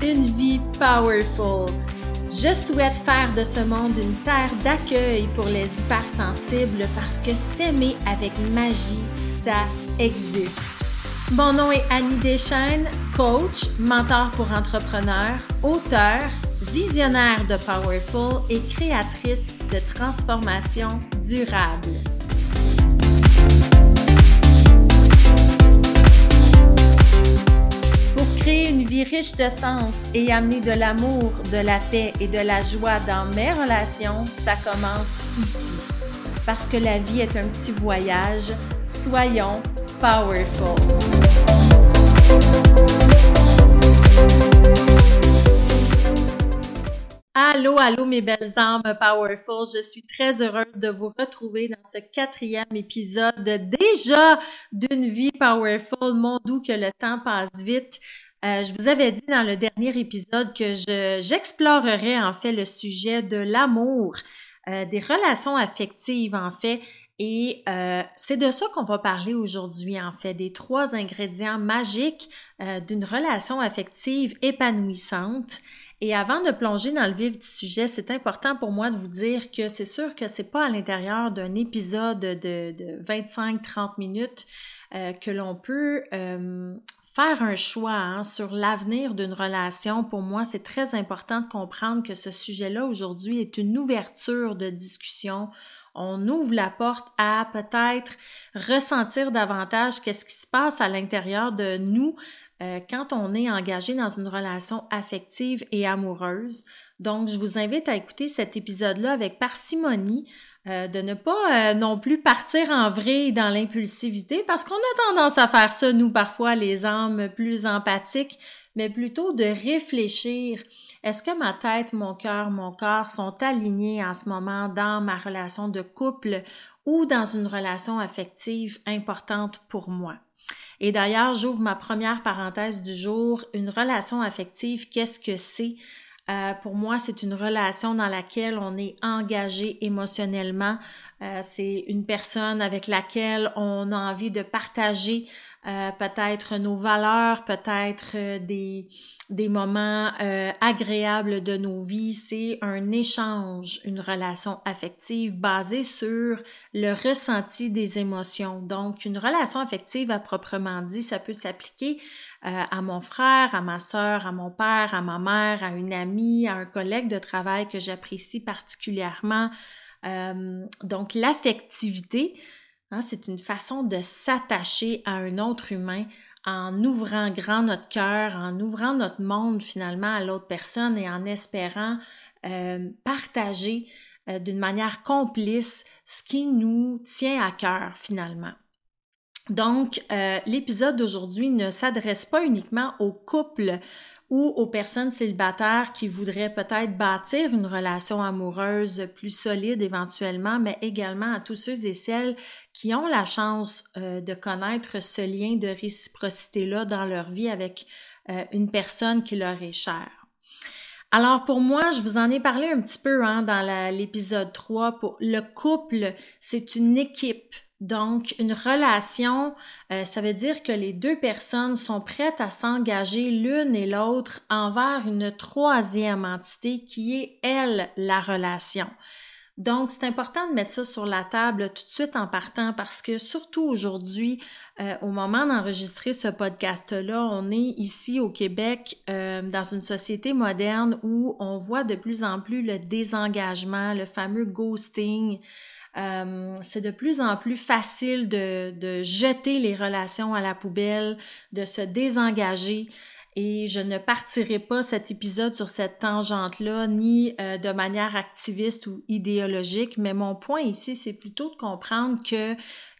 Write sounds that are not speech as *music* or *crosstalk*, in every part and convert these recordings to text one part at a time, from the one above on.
Une vie powerful. Je souhaite faire de ce monde une terre d'accueil pour les hypersensibles parce que s'aimer avec magie, ça existe. Mon nom est Annie Deschaines, coach, mentor pour entrepreneurs, auteur, visionnaire de Powerful et créatrice de transformation durable. Une vie riche de sens et amener de l'amour, de la paix et de la joie dans mes relations, ça commence ici. Parce que la vie est un petit voyage, soyons powerful. Allô, allô mes belles âmes powerful. Je suis très heureuse de vous retrouver dans ce quatrième épisode déjà d'une vie powerful. Mon doux que le temps passe vite. Euh, je vous avais dit dans le dernier épisode que j'explorerais en fait le sujet de l'amour, euh, des relations affectives en fait, et euh, c'est de ça qu'on va parler aujourd'hui en fait, des trois ingrédients magiques d'une relation affective épanouissante. Et avant de plonger dans le vif du sujet, c'est important pour moi de vous dire que c'est sûr que c'est pas à l'intérieur d'un épisode de, de 25-30 minutes que l'on peut faire un choix hein, sur l'avenir d'une relation, pour moi, c'est très important de comprendre que ce sujet-là aujourd'hui est une ouverture de discussion. On ouvre la porte à peut-être ressentir davantage qu'est-ce qui se passe à l'intérieur de nous euh, quand on est engagé dans une relation affective et amoureuse. Donc, je vous invite à écouter cet épisode-là avec parcimonie euh, de ne pas euh, non plus partir en vrille dans l'impulsivité parce qu'on a tendance à faire ça, nous, parfois, les âmes plus empathiques, mais plutôt de réfléchir. Est-ce que ma tête, mon cœur, mon corps sont alignés en ce moment dans ma relation de couple ou dans une relation affective importante pour moi? Et d'ailleurs, j'ouvre ma première parenthèse du jour. Une relation affective, qu'est-ce que c'est? Euh, pour moi, c'est une relation dans laquelle on est engagé émotionnellement. Euh, c'est une personne avec laquelle on a envie de partager euh, peut-être nos valeurs, peut-être euh, des, des moments euh, agréables de nos vies. C'est un échange, une relation affective basée sur le ressenti des émotions. Donc, une relation affective à proprement dit, ça peut s'appliquer à mon frère, à ma sœur, à mon père, à ma mère, à une amie, à un collègue de travail que j'apprécie particulièrement. donc, l'affectivité, Hein, c'est une façon de s'attacher à un autre humain en ouvrant grand notre cœur, en ouvrant notre monde finalement à l'autre personne et en espérant euh, partager euh, d'une manière complice ce qui nous tient à cœur finalement. Donc, euh, l'épisode d'aujourd'hui ne s'adresse pas uniquement aux couples ou aux personnes célibataires qui voudraient peut-être bâtir une relation amoureuse plus solide éventuellement, mais également à tous ceux et celles qui ont la chance euh, de connaître ce lien de réciprocité-là dans leur vie avec euh, une personne qui leur est chère. Alors pour moi, je vous en ai parlé un petit peu hein, dans l'épisode 3. Pour le couple, c'est une équipe. Donc, une relation, euh, ça veut dire que les deux personnes sont prêtes à s'engager l'une et l'autre envers une troisième entité qui est, elle, la relation. Donc, c'est important de mettre ça sur la table tout de suite en partant parce que surtout aujourd'hui, euh, au moment d'enregistrer ce podcast-là, on est ici au Québec euh, dans une société moderne où on voit de plus en plus le désengagement, le fameux ghosting. Euh, c'est de plus en plus facile de, de, jeter les relations à la poubelle, de se désengager. Et je ne partirai pas cet épisode sur cette tangente-là, ni euh, de manière activiste ou idéologique, mais mon point ici, c'est plutôt de comprendre que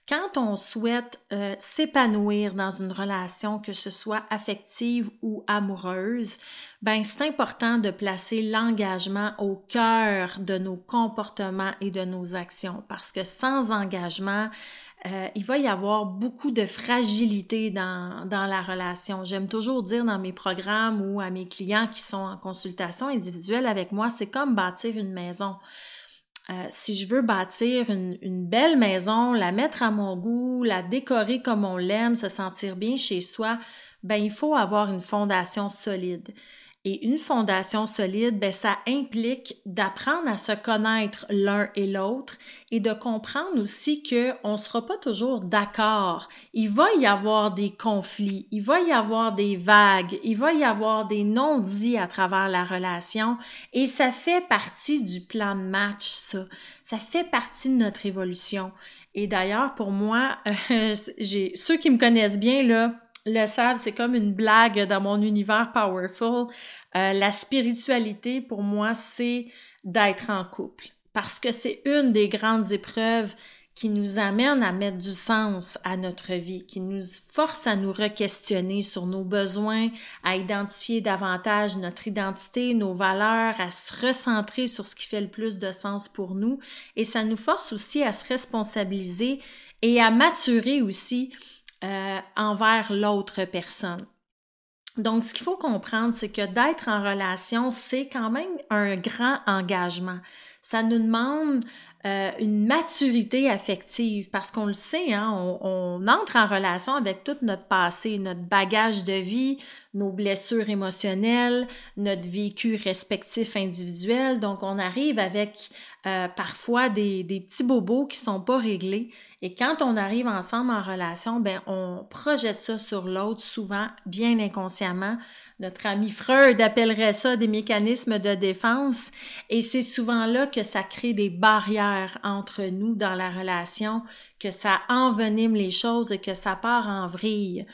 quand on souhaite euh, s'épanouir dans une relation, que ce soit affective ou amoureuse, ben c'est important de placer l'engagement au cœur de nos comportements et de nos actions parce que sans engagement, euh, il va y avoir beaucoup de fragilité dans, dans la relation. J'aime toujours dire dans mes programmes ou à mes clients qui sont en consultation individuelle avec moi, c'est comme bâtir une maison. Euh, si je veux bâtir une, une, belle maison, la mettre à mon goût, la décorer comme on l'aime, se sentir bien chez soi, ben il faut avoir une fondation solide. Et une fondation solide, ben, ça implique d'apprendre à se connaître l'un et l'autre et de comprendre aussi qu'on ne sera pas toujours d'accord. Il va y avoir des conflits, il va y avoir des vagues, il va y avoir des non-dits à travers la relation et ça fait partie du plan de match, ça. Ça fait partie de notre évolution. Et d'ailleurs, pour moi, *laughs* j'ai ceux qui me connaissent bien, là, le savent, c'est comme une blague dans mon univers powerful. Euh, la spiritualité, pour moi, c'est d'être en couple. Parce que c'est une des grandes épreuves qui nous amène à mettre du sens à notre vie, qui nous force à nous re-questionner sur nos besoins, à identifier davantage notre identité, nos valeurs, à se recentrer sur ce qui fait le plus de sens pour nous. Et ça nous force aussi à se responsabiliser et à maturer aussi euh, envers l'autre personne. Donc, ce qu'il faut comprendre, c'est que d'être en relation, c'est quand même un grand engagement. Ça nous demande euh, une maturité affective parce qu'on le sait, hein, on, on, entre en relation avec tout notre passé, notre bagage de vie, nos blessures émotionnelles, notre vécu respectif individuel. Donc, on arrive avec euh, parfois des, des, petits bobos qui sont pas réglés. Et quand on arrive ensemble en relation, ben, on projette ça sur l'autre souvent, bien inconsciemment. Notre ami Freud appellerait ça des mécanismes de défense. Et c'est souvent là que ça crée des barrières entre nous dans la relation, que ça envenime les choses et que ça part en vrille.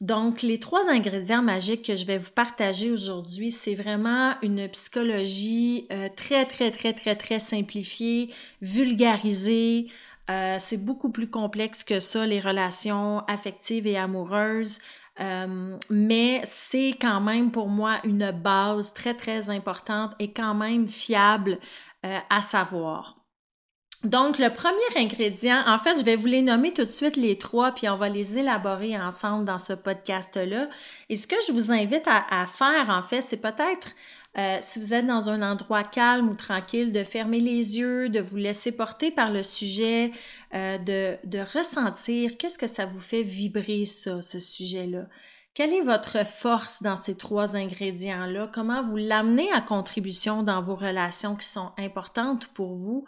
Donc, les trois ingrédients magiques que je vais vous partager aujourd'hui, c'est vraiment une psychologie euh, très, très, très, très, très simplifiée, vulgarisée. Euh, c'est beaucoup plus complexe que ça, les relations affectives et amoureuses. Euh, mais c'est quand même pour moi une base très, très importante et quand même fiable à savoir. Donc, le premier ingrédient, en fait, je vais vous les nommer tout de suite les trois, puis on va les élaborer ensemble dans ce podcast-là. Et ce que je vous invite à, faire, en fait, c'est peut-être, euh, si vous êtes dans un endroit calme ou tranquille, de fermer les yeux, de vous laisser porter par le sujet, euh, de, de ressentir qu'est-ce que ça vous fait vibrer, ça, ce sujet-là. Quelle est votre force dans ces trois ingrédients-là? Comment vous l'amenez à contribution dans vos relations qui sont importantes pour vous?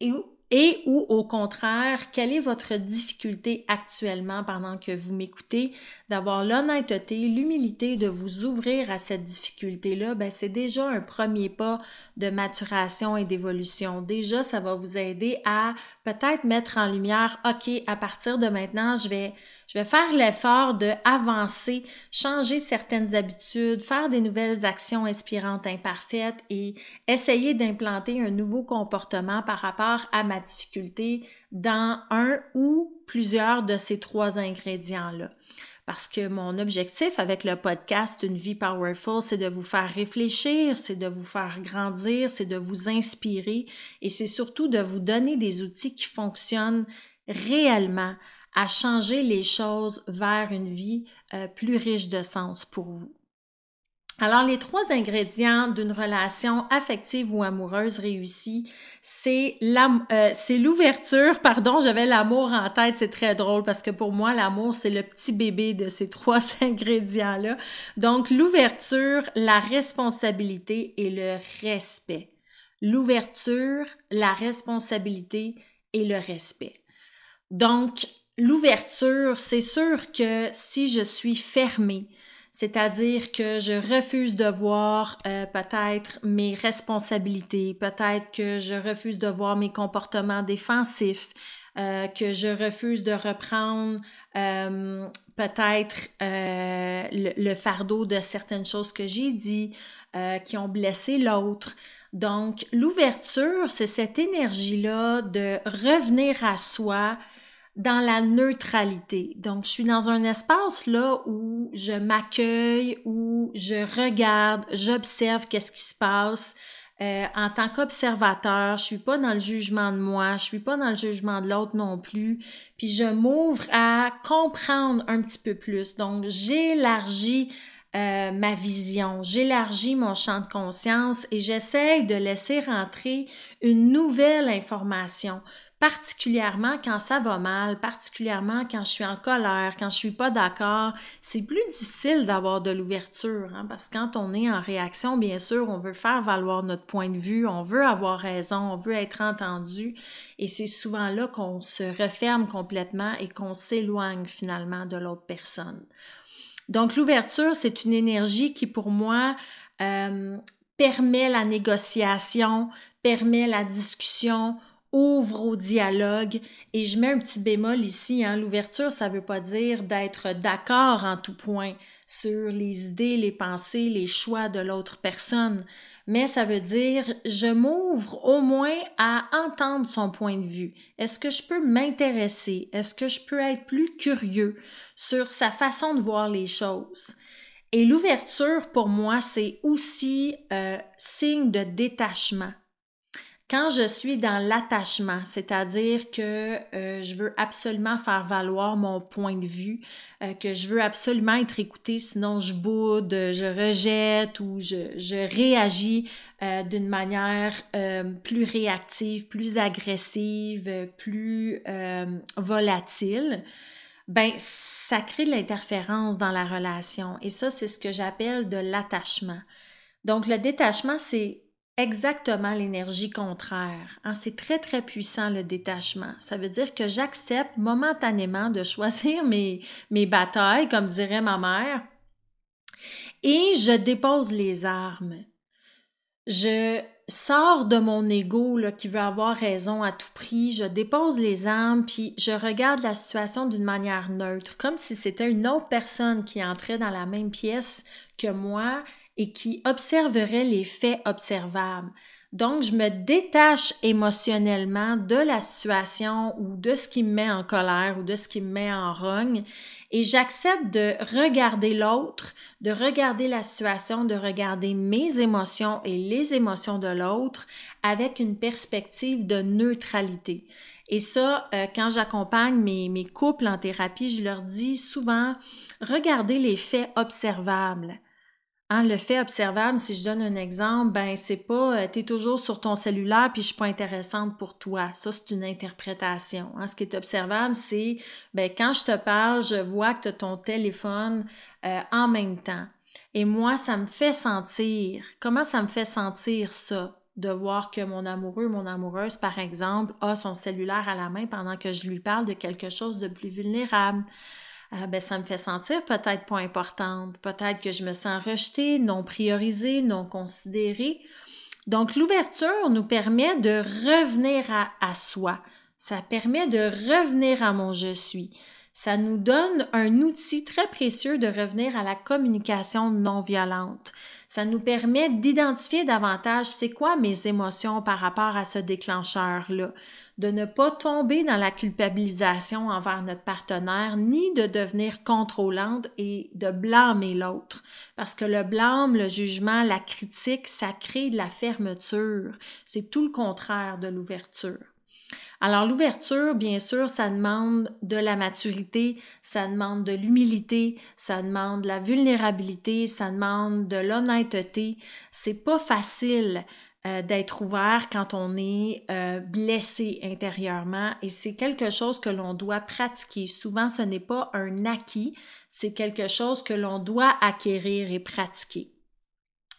Et, ou au contraire, quelle est votre difficulté actuellement pendant que vous m'écoutez, d'avoir l'honnêteté, l'humilité de vous ouvrir à cette difficulté-là, ben c'est déjà un premier pas de maturation et d'évolution. Déjà, ça va vous aider à peut-être mettre en lumière, OK, à partir de maintenant, je vais je vais faire l'effort de avancer, changer certaines habitudes, faire des nouvelles actions inspirantes imparfaites et essayer d'implanter un nouveau comportement par rapport à ma difficulté dans un ou plusieurs de ces trois ingrédients-là. Parce que mon objectif avec le podcast Une vie powerful, c'est de vous faire réfléchir, c'est de vous faire grandir, c'est de vous inspirer et c'est surtout de vous donner des outils qui fonctionnent réellement à changer les choses vers une vie euh, plus riche de sens pour vous. Alors, les trois ingrédients d'une relation affective ou amoureuse réussie, c'est euh, l'ouverture, pardon, j'avais l'amour en tête, c'est très drôle parce que pour moi, l'amour, c'est le petit bébé de ces *laughs* trois ingrédients-là. Donc, l'ouverture, la responsabilité et le respect. L'ouverture, la responsabilité et le respect. Donc, l'ouverture, c'est sûr que si je suis fermée, c'est-à-dire que je refuse de voir euh, peut-être mes responsabilités, peut-être que je refuse de voir mes comportements défensifs, euh, que je refuse de reprendre euh, peut-être le, le, fardeau de certaines choses que j'ai dit, qui ont blessé l'autre. Donc, l'ouverture, c'est cette énergie-là de revenir à soi, dans la neutralité. Donc, je suis dans un espace là où je m'accueille, où je regarde, j'observe qu'est-ce qui se passe. Euh, en tant qu'observateur, je suis pas dans le jugement de moi, je suis pas dans le jugement de l'autre non plus, puis je m'ouvre à comprendre un petit peu plus. Donc, j'élargis euh, ma vision, j'élargis mon champ de conscience et j'essaye de laisser rentrer une nouvelle information, particulièrement quand ça va mal, particulièrement quand je suis en colère, quand je suis pas d'accord, c'est plus difficile d'avoir de l'ouverture, hein, parce que quand on est en réaction, bien sûr, on veut faire valoir notre point de vue, on veut avoir raison, on veut être entendu, et c'est souvent là qu'on se referme complètement et qu'on s'éloigne finalement de l'autre personne. Donc l'ouverture, c'est une énergie qui pour moi euh, permet la négociation, permet la discussion, ouvre au dialogue. Et je mets un petit bémol ici, hein. l'ouverture, ça ne veut pas dire d'être d'accord en tout point sur les idées, les pensées, les choix de l'autre personne, mais ça veut dire je m'ouvre au moins à entendre son point de vue. Est-ce que je peux m'intéresser? Est-ce que je peux être plus curieux sur sa façon de voir les choses? Et l'ouverture, pour moi, c'est aussi euh, signe de détachement. Quand je suis dans l'attachement, c'est-à-dire que euh, je veux absolument faire valoir mon point de vue, euh, que je veux absolument être écoutée, sinon je boude, je rejette ou je, réagis euh, d'une manière plus réactive, plus agressive, plus volatile, ben ça crée de l'interférence dans la relation. Et ça, c'est ce que j'appelle de l'attachement. Donc le détachement, c'est exactement l'énergie contraire. Hein. C'est très, très puissant le détachement. Ça veut dire que j'accepte momentanément de *laughs* choisir mes, mes batailles, comme dirait ma mère, et je dépose les armes. Je sors de mon ego qui veut avoir raison à tout prix, je dépose les armes, puis je regarde la situation d'une manière neutre, comme si c'était une autre personne qui entrait dans la même pièce que moi et qui observerait les faits observables. Donc, je me détache émotionnellement de la situation ou de ce qui me met en colère ou de ce qui me met en rogne et j'accepte de regarder l'autre, de regarder la situation, de regarder mes émotions et les émotions de l'autre avec une perspective de neutralité. Et ça, euh, quand j'accompagne mes, mes couples en thérapie, je leur dis souvent, regardez les faits observables. Hein, le fait observable, si je donne un exemple, ben c'est pas euh, tu toujours sur ton cellulaire puis je suis pas intéressante pour toi. Ça c'est une interprétation. Hein. Ce qui est observable, c'est ben quand je te parle, je vois que tu as ton téléphone euh, en même temps. Et moi, ça me fait sentir. Comment ça me fait sentir ça de voir que mon amoureux, mon amoureuse, par exemple, a son cellulaire à la main pendant que je lui parle de quelque chose de plus vulnérable? Ah, ben, ça me fait sentir peut-être pas importante, peut-être que je me sens rejetée, non priorisée, non considérée. Donc, l'ouverture nous permet de revenir à, à soi. Ça permet de revenir à mon je suis. Ça nous donne un outil très précieux de revenir à la communication non violente. Ça nous permet d'identifier davantage c'est quoi mes émotions par rapport à ce déclencheur-là, de ne pas tomber dans la culpabilisation envers notre partenaire, ni de devenir contrôlante et de blâmer l'autre. Parce que le blâme, le jugement, la critique, ça crée de la fermeture. C'est tout le contraire de l'ouverture. Alors l'ouverture, bien sûr, ça demande de la maturité, ça demande de l'humilité, ça demande de la vulnérabilité, ça demande de l'honnêteté. C'est pas facile euh, d'être ouvert quand on est euh, blessé intérieurement et c'est quelque chose que l'on doit pratiquer. Souvent, ce n'est pas un acquis, c'est quelque chose que l'on doit acquérir et pratiquer.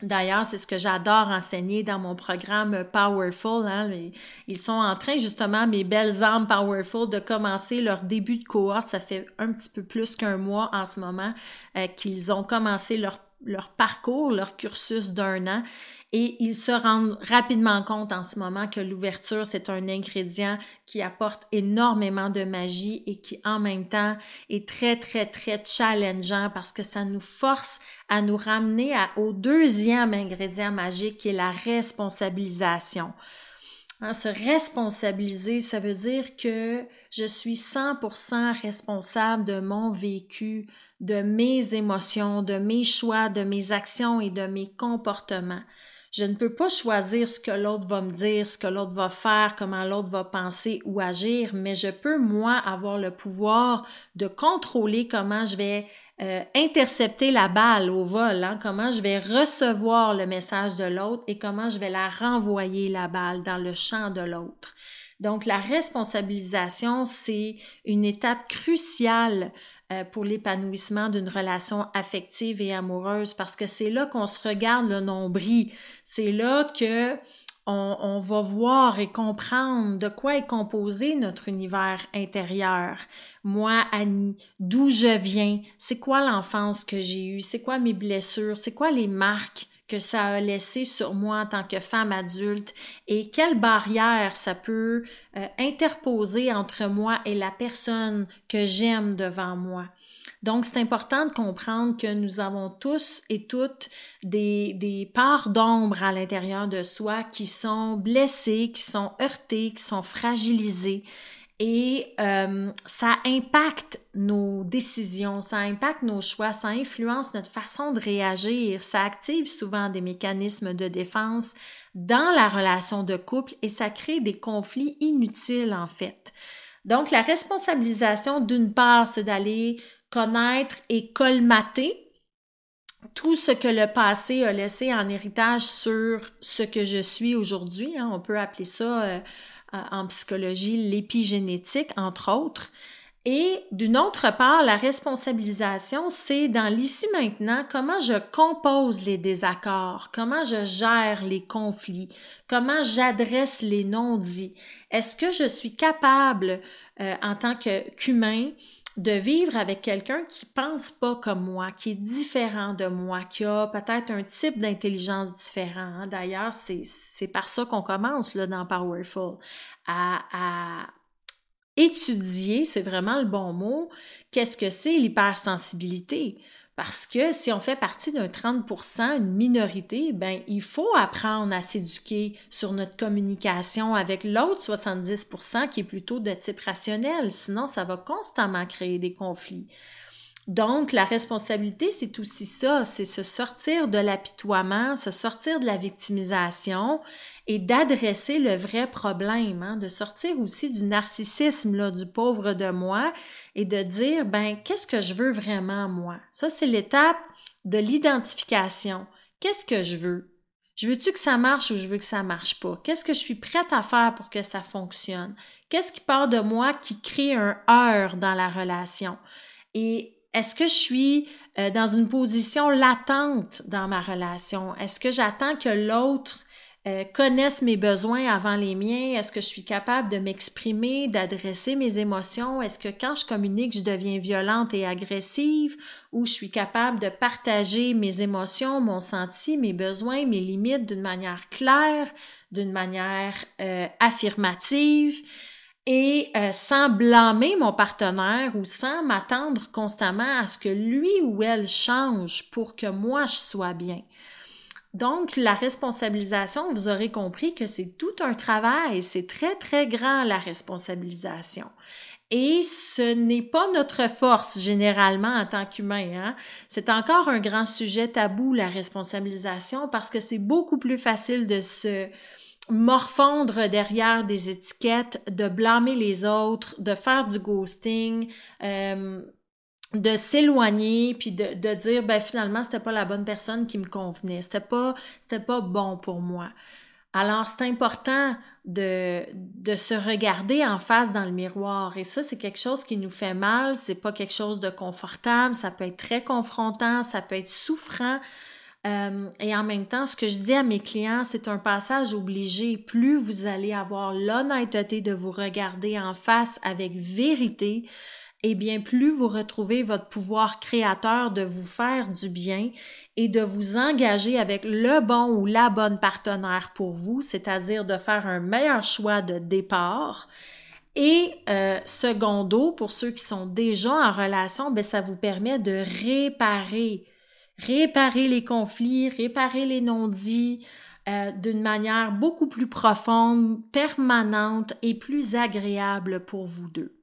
D'ailleurs, c'est ce que j'adore enseigner dans mon programme Powerful. Hein. Ils sont en train, justement, mes belles âmes Powerful, de commencer leur début de cohorte. Ça fait un petit peu plus qu'un mois en ce moment euh, qu'ils ont commencé leur leur parcours, leur cursus d'un an et ils se rendent rapidement compte en ce moment que l'ouverture, c'est un ingrédient qui apporte énormément de magie et qui en même temps est très, très, très challengeant parce que ça nous force à nous ramener au deuxième ingrédient magique qui est la responsabilisation. Hein, se responsabiliser, ça veut dire que je suis 100% responsable de mon vécu, de mes émotions, de mes choix, de mes actions et de mes comportements. Je ne peux pas choisir ce que l'autre va me dire, ce que l'autre va faire, comment l'autre va penser ou agir, mais je peux, moi, avoir le pouvoir de contrôler comment je vais euh, intercepter la balle au vol, hein, comment je vais recevoir le message de l'autre et comment je vais la renvoyer, la balle, dans le champ de l'autre. Donc, la responsabilisation, c'est une étape cruciale euh, pour l'épanouissement d'une relation affective et amoureuse parce que c'est là qu'on se regarde le nombril. C'est là que on, va voir et comprendre de quoi est composé notre univers intérieur. Moi, Annie, d'où je viens, c'est quoi l'enfance que j'ai eue, c'est quoi mes blessures, c'est quoi les marques que ça a laissé sur moi en tant que femme adulte et quelle barrière ça peut euh, interposer entre moi et la personne que j'aime devant moi. Donc, c'est important de comprendre que nous avons tous et toutes des, des parts d'ombre à l'intérieur de soi qui sont blessées, qui sont heurtées, qui sont fragilisées et euh, ça impacte nos décisions, ça impacte nos choix, ça influence notre façon de réagir, ça active souvent des mécanismes de défense dans la relation de couple et ça crée des conflits inutiles en fait. Donc la responsabilisation d'une part, c'est d'aller connaître et colmater tout ce que le passé a laissé en héritage sur ce que je suis aujourd'hui. Hein. on peut appeler ça euh, en psychologie l'épigénétique, entre autres. Et d'une autre part, la responsabilisation, c'est dans l'ici maintenant comment je compose les désaccords, comment je gère les conflits, comment j'adresse les non-dits. Est-ce que je suis capable, euh, en tant qu'humain, de vivre avec quelqu'un qui pense pas comme moi, qui est différent de moi, qui a peut-être un type d'intelligence différent. Hein. D'ailleurs, c'est par ça qu'on commence là, dans Powerful, à, à étudier, c'est vraiment le bon mot, qu'est-ce que c'est l'hypersensibilité? Parce que si on fait partie d'un 30% une minorité, ben il faut apprendre à s'éduquer sur notre communication avec l'autre 70% qui est plutôt de type rationnel. Sinon, ça va constamment créer des conflits. Donc, la responsabilité, c'est aussi ça, c'est se sortir de l'apitoiement, se sortir de la victimisation et d'adresser le vrai problème, hein, de sortir aussi du narcissisme là, du pauvre de moi et de dire, ben, qu'est-ce que je veux vraiment moi? Ça, c'est l'étape de l'identification. Qu'est-ce que je veux? Je veux-tu que ça marche ou je veux que ça marche pas? Qu'est-ce que je suis prête à faire pour que ça fonctionne? Qu'est-ce qui part de moi qui crée un heurt dans la relation? Et est-ce que je suis euh, dans une position latente dans ma relation? Est-ce que j'attends que l'autre euh, connaisse mes besoins avant les miens? Est-ce que je suis capable de m'exprimer, d'adresser mes émotions? Est-ce que quand je communique, je deviens violente et agressive? Ou je suis capable de partager mes émotions, mon senti, mes besoins, mes limites d'une manière claire, d'une manière euh, affirmative? Et euh, sans blâmer mon partenaire ou sans m'attendre constamment à ce que lui ou elle change pour que moi je sois bien. Donc, la responsabilisation, vous aurez compris que c'est tout un travail, c'est très, très grand la responsabilisation. Et ce n'est pas notre force généralement en tant qu'humain. Hein? C'est encore un grand sujet tabou, la responsabilisation, parce que c'est beaucoup plus facile de se morfondre derrière des étiquettes, de blâmer les autres, de faire du ghosting, euh, de s'éloigner puis de, dire ben finalement c'était pas la bonne personne qui me convenait, c'était pas c'était pas bon pour moi. Alors c'est important de, de se regarder en face dans le miroir et ça c'est quelque chose qui nous fait mal, c'est pas quelque chose de confortable, ça peut être très confrontant, ça peut être souffrant. Euh, et en même temps, ce que je dis à mes clients, c'est un passage obligé. Plus vous allez avoir l'honnêteté de vous regarder en face avec vérité, et eh bien plus vous retrouvez votre pouvoir créateur de vous faire du bien et de vous engager avec le bon ou la bonne partenaire pour vous, c'est-à-dire de faire un meilleur choix de départ. Et euh, secondo, pour ceux qui sont déjà en relation, ben, ça vous permet de réparer réparer les conflits, réparer les non-dits euh, d'une manière beaucoup plus profonde, permanente et plus agréable pour vous deux.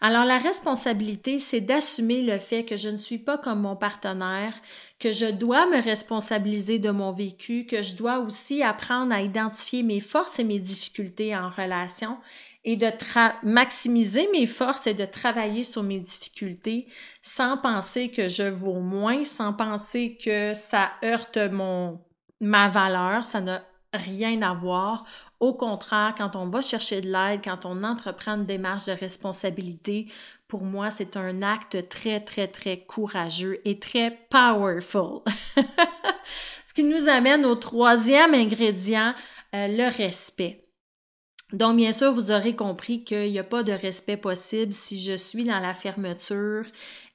Alors la responsabilité, c'est d'assumer le fait que je ne suis pas comme mon partenaire, que je dois me responsabiliser de mon vécu, que je dois aussi apprendre à identifier mes forces et mes difficultés en relation et de maximiser mes forces et de travailler sur mes difficultés sans penser que je vaux moins, sans penser que ça heurte mon ma valeur, ça n'a rien à voir. Au contraire, quand on va chercher de l'aide, quand on entreprend une démarche de responsabilité, pour moi, c'est un acte très, très, très courageux et très powerful. *laughs* Ce qui nous amène au troisième ingrédient, euh, le respect. Donc, bien sûr, vous aurez compris qu'il n'y a pas de respect possible si je suis dans la fermeture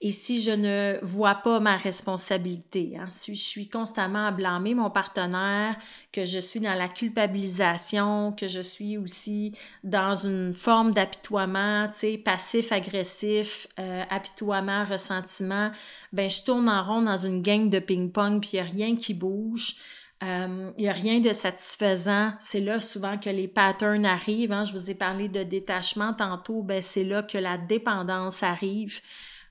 et si je ne vois pas ma responsabilité. Hein. Si je suis constamment à blâmer mon partenaire, que je suis dans la culpabilisation, que je suis aussi dans une forme d'apitoiement, tu sais, passif-agressif, euh, apitoiement, ressentiment, ben je tourne en rond dans une gang de ping-pong puis il n'y a rien qui bouge. Il euh, n'y a rien de satisfaisant. C'est là souvent que les patterns arrivent. Hein. Je vous ai parlé de détachement tantôt. Ben, c'est là que la dépendance arrive.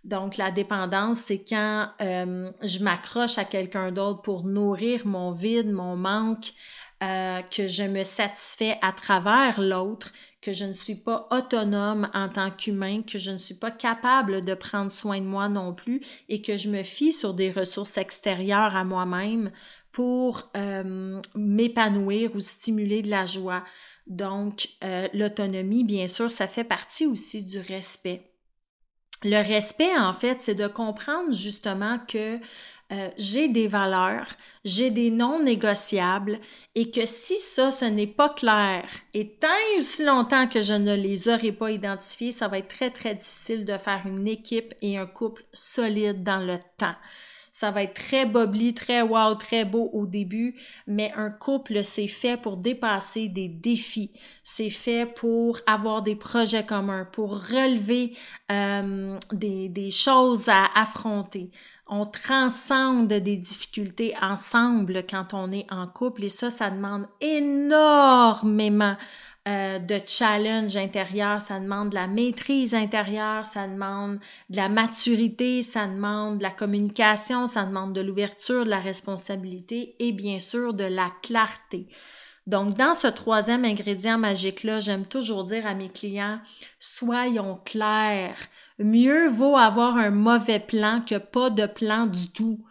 Donc, la dépendance, c'est quand euh, je m'accroche à quelqu'un d'autre pour nourrir mon vide, mon manque, euh, que je me satisfais à travers l'autre, que je ne suis pas autonome en tant qu'humain, que je ne suis pas capable de prendre soin de moi non plus et que je me fie sur des ressources extérieures à moi-même pour euh, m'épanouir ou stimuler de la joie. Donc, euh, l'autonomie, bien sûr, ça fait partie aussi du respect. Le respect, en fait, c'est de comprendre justement que euh, j'ai des valeurs, j'ai des non négociables et que si ça, ce n'est pas clair et tant et aussi longtemps que je ne les aurai pas identifiés, ça va être très, très difficile de faire une équipe et un couple solide dans le temps. Ça va être très bobli, très wow, très beau au début, mais un couple, c'est fait pour dépasser des défis. C'est fait pour avoir des projets communs, pour relever euh, des, des choses à affronter on transcende des difficultés ensemble quand on est en couple et ça, ça demande énormément euh, de challenge intérieur, ça demande de la maîtrise intérieure, ça demande de la maturité, ça demande de la communication, ça demande de l'ouverture, de la responsabilité et bien sûr de la clarté. Donc, dans ce troisième ingrédient magique-là, j'aime toujours dire à mes clients, soyons clairs. Mieux vaut avoir un mauvais plan que pas de plan du tout.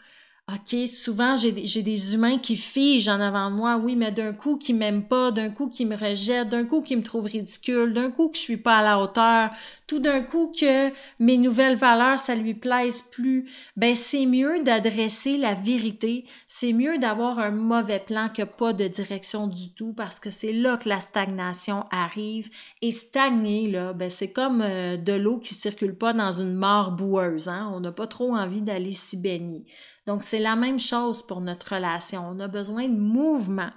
OK, souvent j'ai des humains qui figent en avant de moi, oui, mais d'un coup qui m'aiment pas, d'un coup qui me rejettent, d'un coup qui me trouvent ridicule, d'un coup que je suis pas à la hauteur, tout d'un coup que mes nouvelles valeurs ça lui plaise plus. Ben c'est mieux d'adresser la vérité, c'est mieux d'avoir un mauvais plan que pas de direction du tout parce que c'est là que la stagnation arrive et stagner là, ben c'est comme euh, de l'eau qui circule pas dans une mare boueuse, hein? On n'a pas trop envie d'aller s'y baigner. Donc, c'est la même chose pour notre relation. On a besoin de mouvement.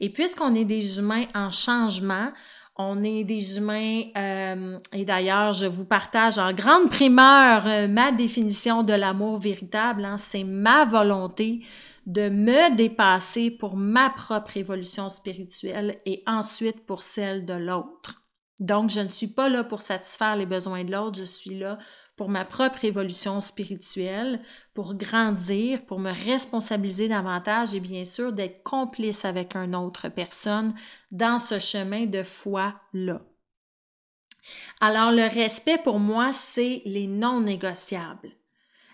Et puisqu'on est des humains en changement, on est des humains, euh, et d'ailleurs, je vous partage en grande primeur euh, ma définition de l'amour véritable. Hein. c'est ma volonté de me dépasser pour ma propre évolution spirituelle et ensuite pour celle de l'autre. Donc, je ne suis pas là pour satisfaire les besoins de l'autre, je suis là pour ma propre évolution spirituelle, pour grandir, pour me responsabiliser davantage et bien sûr d'être complice avec une autre personne dans ce chemin de foi-là. Alors le respect pour moi, c'est les non négociables.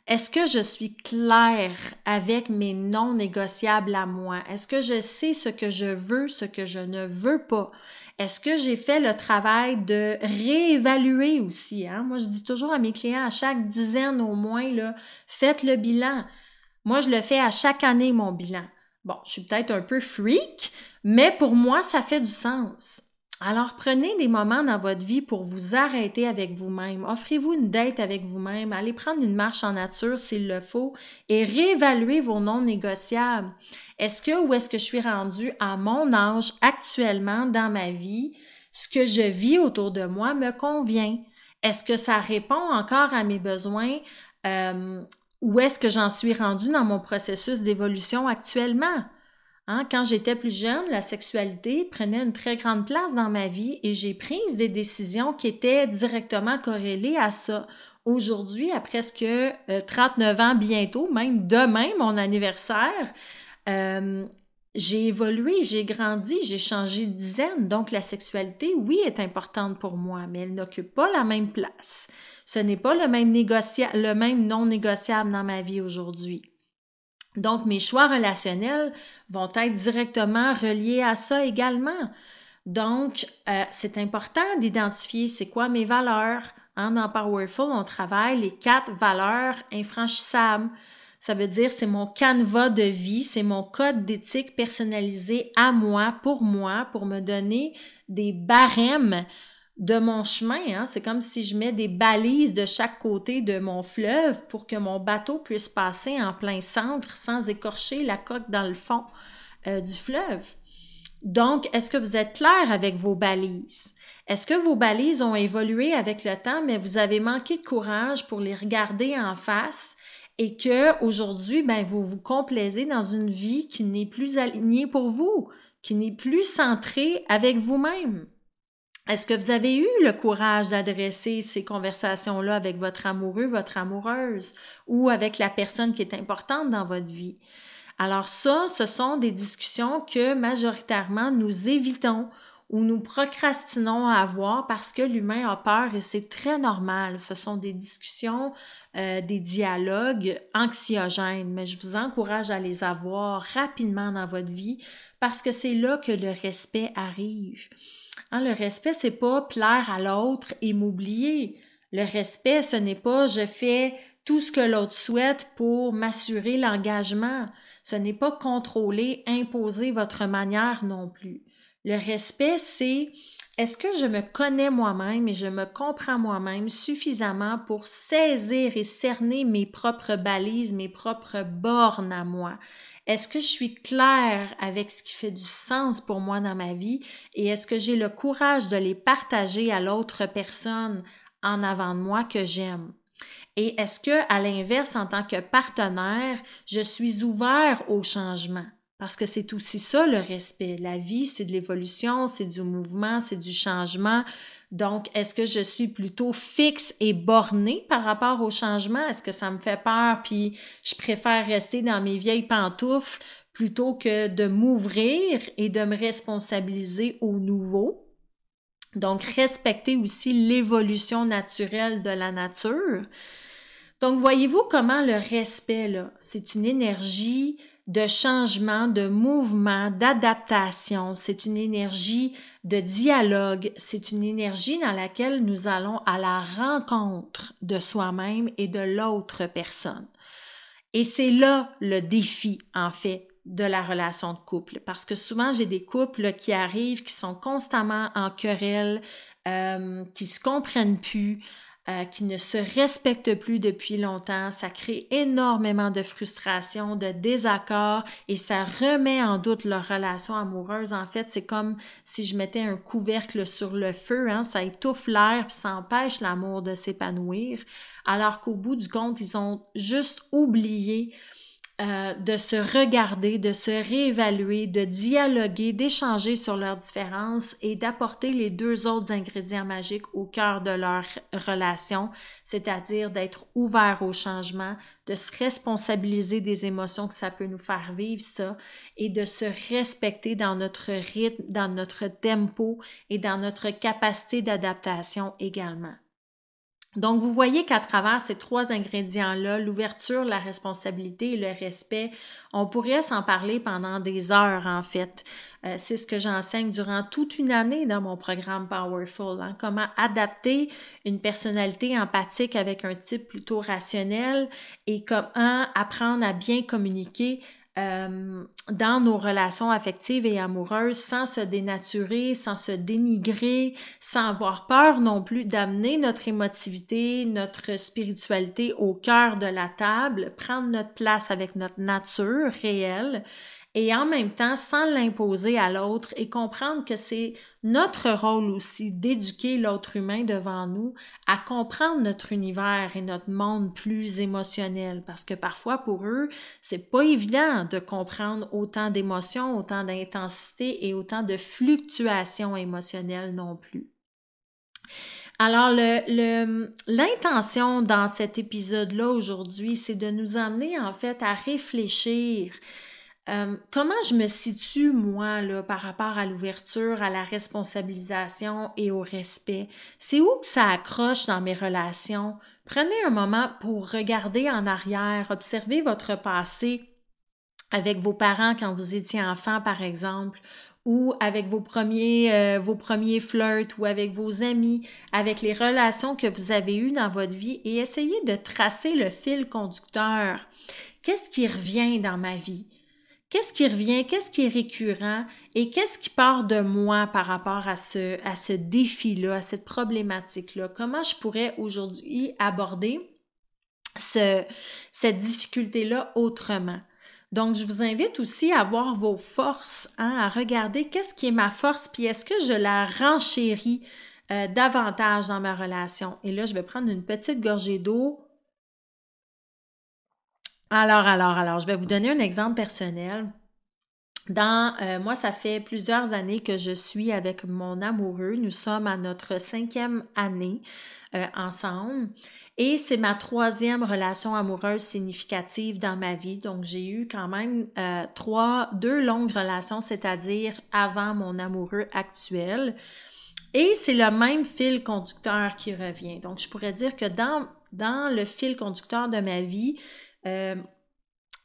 Est-ce que je suis claire avec mes non négociables à moi? Est-ce que je sais ce que je veux, ce que je ne veux pas? Est-ce que j'ai fait le travail de réévaluer aussi? Hein? Moi, je dis toujours à mes clients, à chaque dizaine au moins, là, faites le bilan. Moi, je le fais à chaque année, mon bilan. Bon, je suis peut-être un peu freak, mais pour moi, ça fait du sens. Alors prenez des moments dans votre vie pour vous arrêter avec vous-même. Offrez-vous une date avec vous-même. Allez prendre une marche en nature s'il le faut et réévaluez vos non négociables. Est-ce que où est-ce que je suis rendue à mon âge actuellement dans ma vie? Ce que je vis autour de moi me convient? Est-ce que ça répond encore à mes besoins? Euh, où est-ce que j'en suis rendue dans mon processus d'évolution actuellement? Hein, quand j'étais plus jeune, la sexualité prenait une très grande place dans ma vie et j'ai pris des décisions qui étaient directement corrélées à ça. Aujourd'hui, à presque 39 ans bientôt, même demain, mon anniversaire, euh, j'ai évolué, j'ai grandi, j'ai changé de dizaine. Donc, la sexualité, oui, est importante pour moi, mais elle n'occupe pas la même place. Ce n'est pas le même, le même non négociable dans ma vie aujourd'hui. Donc, mes choix relationnels vont être directement reliés à ça également. Donc, euh, c'est important d'identifier c'est quoi mes valeurs. Hein, dans Powerful, on travaille les quatre valeurs infranchissables. Ça veut dire c'est mon canevas de vie, c'est mon code d'éthique personnalisé à moi, pour moi, pour me donner des barèmes de mon chemin. Hein. C'est comme si je mets des balises de chaque côté de mon fleuve pour que mon bateau puisse passer en plein centre sans écorcher la coque dans le fond euh, du fleuve. Donc, est-ce que vous êtes clair avec vos balises? Est-ce que vos balises ont évolué avec le temps, mais vous avez manqué de courage pour les regarder en face et que aujourd'hui, ben, vous vous complaisez dans une vie qui n'est plus alignée pour vous, qui n'est plus centrée avec vous-même? Est-ce que vous avez eu le courage d'adresser ces conversations-là avec votre amoureux, votre amoureuse ou avec la personne qui est importante dans votre vie? Alors ça, ce sont des discussions que majoritairement nous évitons ou nous procrastinons à avoir parce que l'humain a peur et c'est très normal. Ce sont des discussions, euh, des dialogues anxiogènes, mais je vous encourage à les avoir rapidement dans votre vie parce que c'est là que le respect arrive. Hein, le respect, c'est pas plaire à l'autre et m'oublier. Le respect, ce n'est pas je fais tout ce que l'autre souhaite pour m'assurer l'engagement. Ce n'est pas contrôler, imposer votre manière non plus. Le respect, c'est est-ce que je me connais moi-même et je me comprends moi-même suffisamment pour saisir et cerner mes propres balises, mes propres bornes à moi? Est-ce que je suis claire avec ce qui fait du sens pour moi dans ma vie et est-ce que j'ai le courage de les partager à l'autre personne en avant de moi que j'aime? Et est-ce que, à l'inverse, en tant que partenaire, je suis ouvert au changement? Parce que c'est aussi ça le respect. La vie, c'est de l'évolution, c'est du mouvement, c'est du changement. Donc, est-ce que je suis plutôt fixe et bornée par rapport au changement? Est-ce que ça me fait peur puis je préfère rester dans mes vieilles pantoufles plutôt que de m'ouvrir et de me responsabiliser au nouveau? Donc, respecter aussi l'évolution naturelle de la nature. Donc, voyez-vous comment le respect, là, c'est une énergie de changement, de mouvement, d'adaptation. C'est une énergie de dialogue. C'est une énergie dans laquelle nous allons à la rencontre de soi-même et de l'autre personne. Et c'est là le défi, en fait, de la relation de couple. Parce que souvent, j'ai des couples qui arrivent, qui sont constamment en querelle, euh, qui se comprennent plus, euh, qui ne se respectent plus depuis longtemps. Ça crée énormément de frustration, de désaccord et ça remet en doute leur relation amoureuse. En fait, c'est comme si je mettais un couvercle sur le feu, hein, ça étouffe l'air ça empêche l'amour de s'épanouir. Alors qu'au bout du compte, ils ont juste oublié euh, de se regarder, de se réévaluer, de dialoguer, d'échanger sur leurs différences et d'apporter les deux autres ingrédients magiques au cœur de leur relation, c'est-à-dire d'être ouvert au changement, de se responsabiliser des émotions que ça peut nous faire vivre, ça, et de se respecter dans notre rythme, dans notre tempo et dans notre capacité d'adaptation également. Donc, vous voyez qu'à travers ces trois ingrédients-là, l'ouverture, la responsabilité et le respect, on pourrait s'en parler pendant des heures, en fait. Euh, c'est ce que j'enseigne durant toute une année dans mon programme Powerful. Hein. comment adapter une personnalité empathique avec un type plutôt rationnel et comment apprendre à bien communiquer euh, dans nos relations affectives et amoureuses sans se dénaturer, sans se dénigrer, sans avoir peur non plus d'amener notre émotivité, notre spiritualité au cœur de la table, prendre notre place avec notre nature réelle et en même temps sans l'imposer à l'autre et comprendre que c'est notre rôle aussi d'éduquer l'autre humain devant nous à comprendre notre univers et notre monde plus émotionnel parce que parfois pour eux, c'est pas évident de comprendre autant d'émotions, autant d'intensité et autant de fluctuations émotionnelles non plus. Alors, l'intention dans cet épisode-là aujourd'hui, c'est de nous amener en fait à réfléchir euh, comment je me situe, moi, là, par rapport à l'ouverture, à la responsabilisation et au respect? C'est où que ça accroche dans mes relations? Prenez un moment pour regarder en arrière, observer votre passé avec vos parents quand vous étiez enfant, par exemple, ou avec vos premiers, euh, vos premiers flirts ou avec vos amis, avec les relations que vous avez eues dans votre vie et essayez de tracer le fil conducteur. Qu'est-ce qui revient dans ma vie? Qu'est-ce qui revient? Qu'est-ce qui est récurrent? Et qu'est-ce qui part de moi par rapport à ce, à ce défi-là, à cette problématique-là? Comment je pourrais aujourd'hui aborder ce, cette difficulté-là autrement? Donc, je vous invite aussi à voir vos forces, hein, à regarder qu'est-ce qui est ma force, puis est-ce que je la renchéris euh, davantage dans ma relation? Et là, je vais prendre une petite gorgée d'eau. Alors, alors, alors, je vais vous donner un exemple personnel. Dans, euh, moi, ça fait plusieurs années que je suis avec mon amoureux. Nous sommes à notre cinquième année euh, ensemble. Et c'est ma troisième relation amoureuse significative dans ma vie. Donc, j'ai eu quand même euh, trois, deux longues relations, c'est-à-dire avant mon amoureux actuel. Et c'est le même fil conducteur qui revient. Donc, je pourrais dire que dans, dans le fil conducteur de ma vie, euh,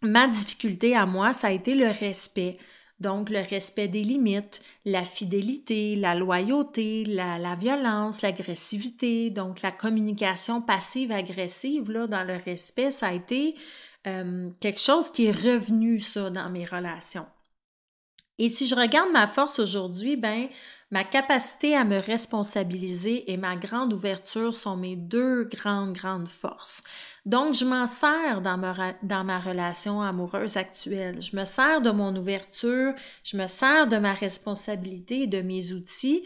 ma difficulté à moi, ça a été le respect. Donc, le respect des limites, la fidélité, la loyauté, la, violence, l'agressivité, donc la communication passive-agressive, là, dans le respect, ça a été euh, quelque chose qui est revenu, ça, dans mes relations. Et si je regarde ma force aujourd'hui, ben, ma capacité à me responsabiliser et ma grande ouverture sont mes deux grandes, grandes forces. Donc, je m'en sers dans ma, relation amoureuse actuelle. Je me sers de mon ouverture, je me sers de ma responsabilité et de mes outils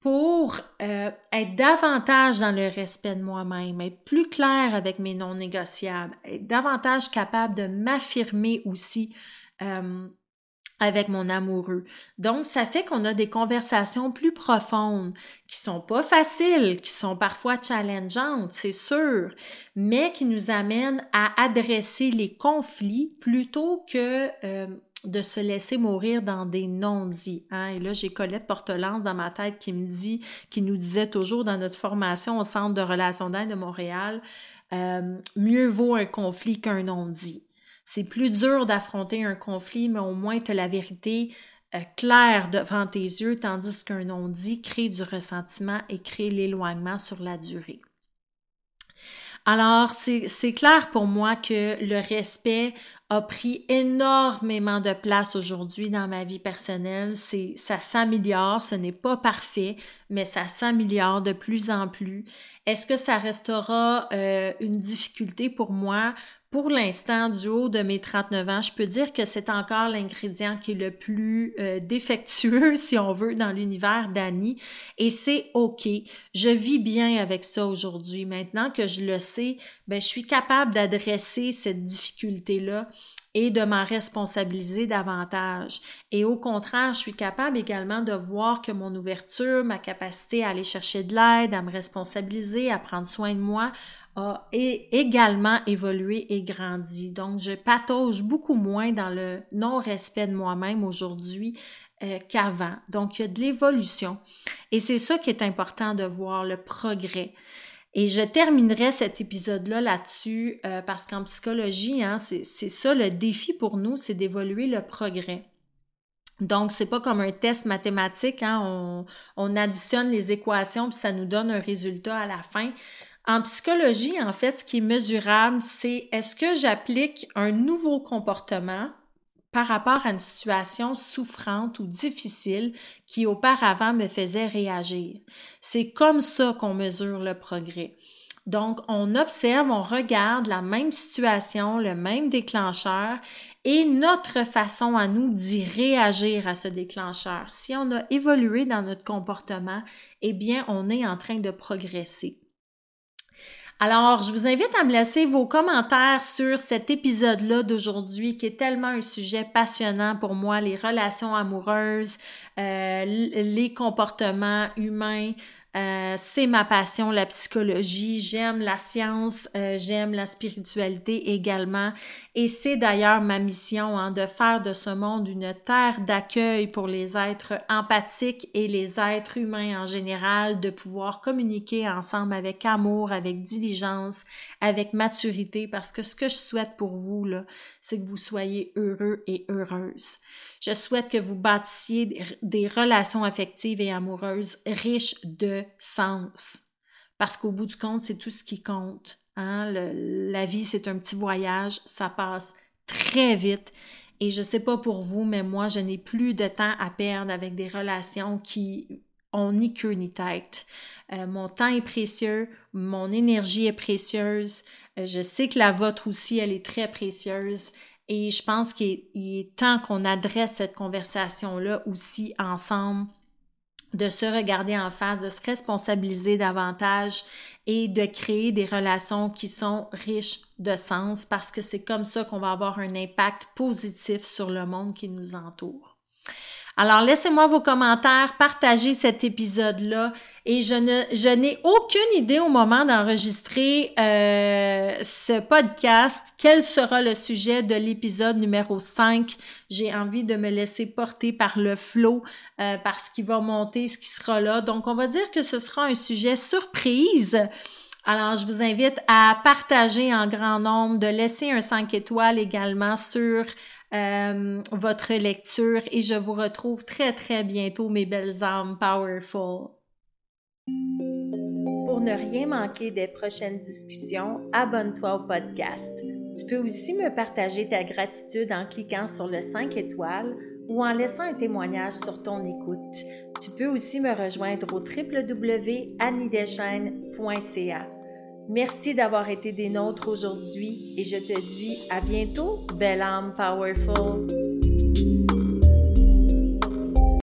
pour euh, être davantage dans le respect de moi-même, être plus clair avec mes non négociables, être davantage capable de m'affirmer aussi euh, avec mon amoureux. Donc, ça fait qu'on a des conversations plus profondes, qui sont pas faciles, qui sont parfois challengeantes, c'est sûr, mais qui nous amènent à adresser les conflits plutôt que euh, de se laisser mourir dans des non-dits. Hein? Et là, j'ai Colette Portelance dans ma tête qui me dit, qui nous disait toujours dans notre formation au Centre de relations d'aide de Montréal, euh, mieux vaut un conflit qu'un non-dit. C'est plus dur d'affronter un conflit, mais au moins tu as la vérité euh, claire devant tes yeux, tandis qu'un non-dit crée du ressentiment et crée l'éloignement sur la durée. Alors, c'est clair pour moi que le respect a pris énormément de place aujourd'hui dans ma vie personnelle. Ça s'améliore, ce n'est pas parfait, mais ça s'améliore de plus en plus. Est-ce que ça restera euh, une difficulté pour moi? Pour l'instant, du haut de mes 39 ans, je peux dire que c'est encore l'ingrédient qui est le plus euh, défectueux, *laughs* si on veut, dans l'univers d'Annie. Et c'est OK. Je vis bien avec ça aujourd'hui. Maintenant que je le sais, ben, je suis capable d'adresser cette difficulté-là et de m'en responsabiliser davantage. Et au contraire, je suis capable également de voir que mon ouverture, ma capacité à aller chercher de l'aide, à me responsabiliser, à prendre soin de moi, a également évolué et grandi. Donc, je patauge beaucoup moins dans le non-respect de moi-même aujourd'hui euh, qu'avant. Donc, il y a de l'évolution. Et c'est ça qui est important de voir, le progrès. Et je terminerai cet épisode-là là-dessus euh, parce qu'en psychologie, hein, c'est ça le défi pour nous, c'est d'évoluer le progrès. Donc, c'est pas comme un test mathématique, hein, on, on additionne les équations puis ça nous donne un résultat à la fin. En psychologie, en fait, ce qui est mesurable, c'est est-ce que j'applique un nouveau comportement par rapport à une situation souffrante ou difficile qui auparavant me faisait réagir. C'est comme ça qu'on mesure le progrès. Donc, on observe, on regarde la même situation, le même déclencheur et notre façon à nous d'y réagir à ce déclencheur. Si on a évolué dans notre comportement, eh bien, on est en train de progresser. Alors, je vous invite à me laisser vos commentaires sur cet épisode-là d'aujourd'hui qui est tellement un sujet passionnant pour moi, les relations amoureuses, euh, les comportements humains, euh, c'est ma passion, la psychologie. J'aime la science, euh, j'aime la spiritualité également. Et c'est d'ailleurs ma mission hein, de faire de ce monde une terre d'accueil pour les êtres empathiques et les êtres humains en général, de pouvoir communiquer ensemble avec amour, avec diligence, avec maturité, parce que ce que je souhaite pour vous, là, c'est que vous soyez heureux et heureuses. Je souhaite que vous bâtissiez des relations affectives et amoureuses riches de sens. Parce qu'au bout du compte, c'est tout ce qui compte. Hein? la vie, c'est un petit voyage, ça passe très vite. Et je ne sais pas pour vous, mais moi, je n'ai plus de temps à perdre avec des relations qui ont ni queue ni tête. Euh, mon temps est précieux, mon énergie est précieuse. Euh, je sais que la vôtre aussi, elle est très précieuse. Et je pense qu'il est, temps qu'on adresse cette conversation-là aussi ensemble, de se regarder en face, de se responsabiliser davantage et de créer des relations qui sont riches de sens parce que c'est comme ça qu'on va avoir un impact positif sur le monde qui nous entoure. Alors, laissez-moi vos commentaires, partagez cet épisode-là. Et je ne, je n'ai aucune idée au moment d'enregistrer euh, ce podcast quel sera le sujet de l'épisode numéro 5. J'ai envie de me laisser porter par le flot, euh, par ce qui va monter, ce qui sera là. Donc, on va dire que ce sera un sujet surprise. Alors, je vous invite à partager en grand nombre, de laisser un 5 étoiles également sur euh, votre lecture et je vous retrouve très très bientôt mes belles âmes powerful. Pour ne rien manquer des prochaines discussions, abonne-toi au podcast. Tu peux aussi me partager ta gratitude en cliquant sur le 5 étoiles ou en laissant un témoignage sur ton écoute. Tu peux aussi me rejoindre au www.annideschênes.ca. Merci d'avoir été des nôtres aujourd'hui et je te dis à bientôt, belle âme powerful.